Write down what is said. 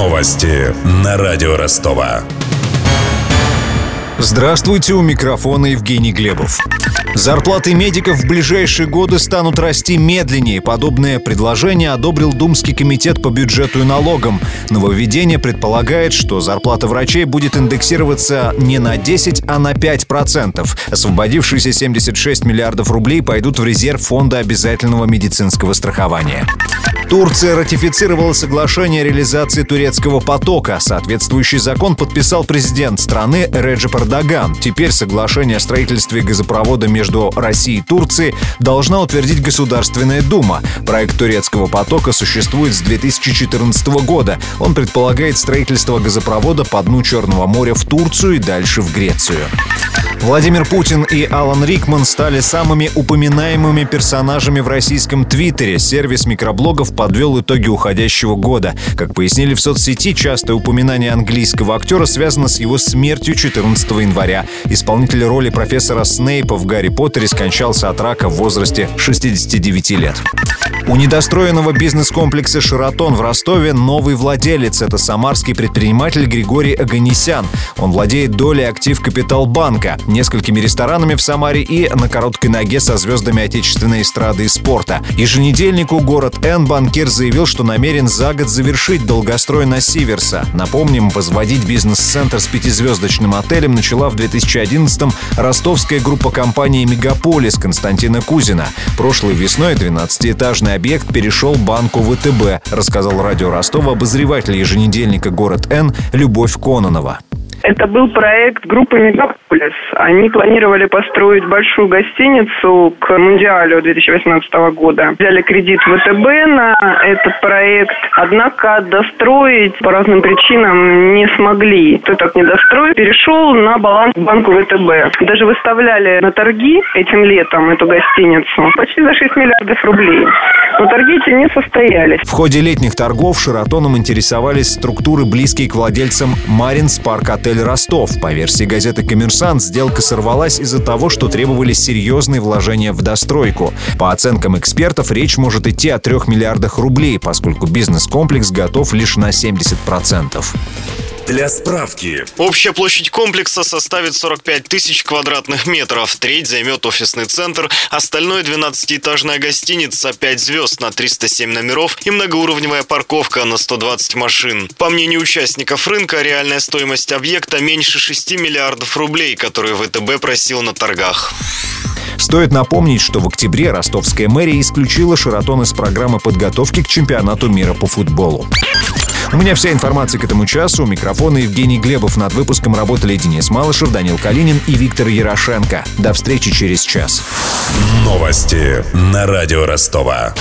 Новости на радио Ростова. Здравствуйте, у микрофона Евгений Глебов. Зарплаты медиков в ближайшие годы станут расти медленнее. Подобное предложение одобрил Думский комитет по бюджету и налогам. Нововведение предполагает, что зарплата врачей будет индексироваться не на 10, а на 5%. Освободившиеся 76 миллиардов рублей пойдут в резерв фонда обязательного медицинского страхования. Турция ратифицировала соглашение о реализации турецкого потока. Соответствующий закон подписал президент страны Реджеп Эрдоган. Теперь соглашение о строительстве газопровода между Россией и Турцией должна утвердить Государственная Дума. Проект турецкого потока существует с 2014 года. Он предполагает строительство газопровода по дну Черного моря в Турцию и дальше в Грецию. Владимир Путин и Алан Рикман стали самыми упоминаемыми персонажами в российском Твиттере. Сервис микроблогов подвел итоги уходящего года. Как пояснили в соцсети, частое упоминание английского актера связано с его смертью 14 января. Исполнитель роли профессора Снейпа в «Гарри Поттере» скончался от рака в возрасте 69 лет. У недостроенного бизнес-комплекса «Шератон» в Ростове новый владелец. Это самарский предприниматель Григорий Аганесян. Он владеет долей актив Капиталбанка, несколькими ресторанами в Самаре и на короткой ноге со звездами отечественной эстрады и спорта. Еженедельнику «Город Н» банкир заявил, что намерен за год завершить долгострой на Сиверса. Напомним, возводить бизнес-центр с пятизвездочным отелем начала в 2011-м ростовская группа компании «Мегаполис» Константина Кузина. Прошлой весной 12-этажный объект перешел банку ВТБ, рассказал радио Ростова обозреватель еженедельника «Город Н» Любовь Кононова. Это был проект группы «Мегаполис». Они планировали построить большую гостиницу к Мундиалю 2018 года. Взяли кредит ВТБ на этот проект, однако достроить по разным причинам не смогли. Кто так не перешел на баланс банку ВТБ. Даже выставляли на торги этим летом эту гостиницу почти за 6 миллиардов рублей. Но торги эти не состоялись. В ходе летних торгов Шератоном интересовались структуры, близкие к владельцам Маринс Парк Отель Ростов. По версии газеты «Коммерсант», сделка сорвалась из-за того, что требовались серьезные вложения в достройку. По оценкам экспертов, речь может идти о трех миллиардах рублей, поскольку бизнес-комплекс готов лишь на 70%. Для справки. Общая площадь комплекса составит 45 тысяч квадратных метров. Треть займет офисный центр, остальное 12-этажная гостиница, 5 звезд на 307 номеров и многоуровневая парковка на 120 машин. По мнению участников рынка, реальная стоимость объекта меньше 6 миллиардов рублей, которые ВТБ просил на торгах. Стоит напомнить, что в октябре ростовская мэрия исключила Шератон из программы подготовки к чемпионату мира по футболу. У меня вся информация к этому часу. У микрофона Евгений Глебов. Над выпуском работали Денис Малышев, Данил Калинин и Виктор Ярошенко. До встречи через час. Новости на радио Ростова.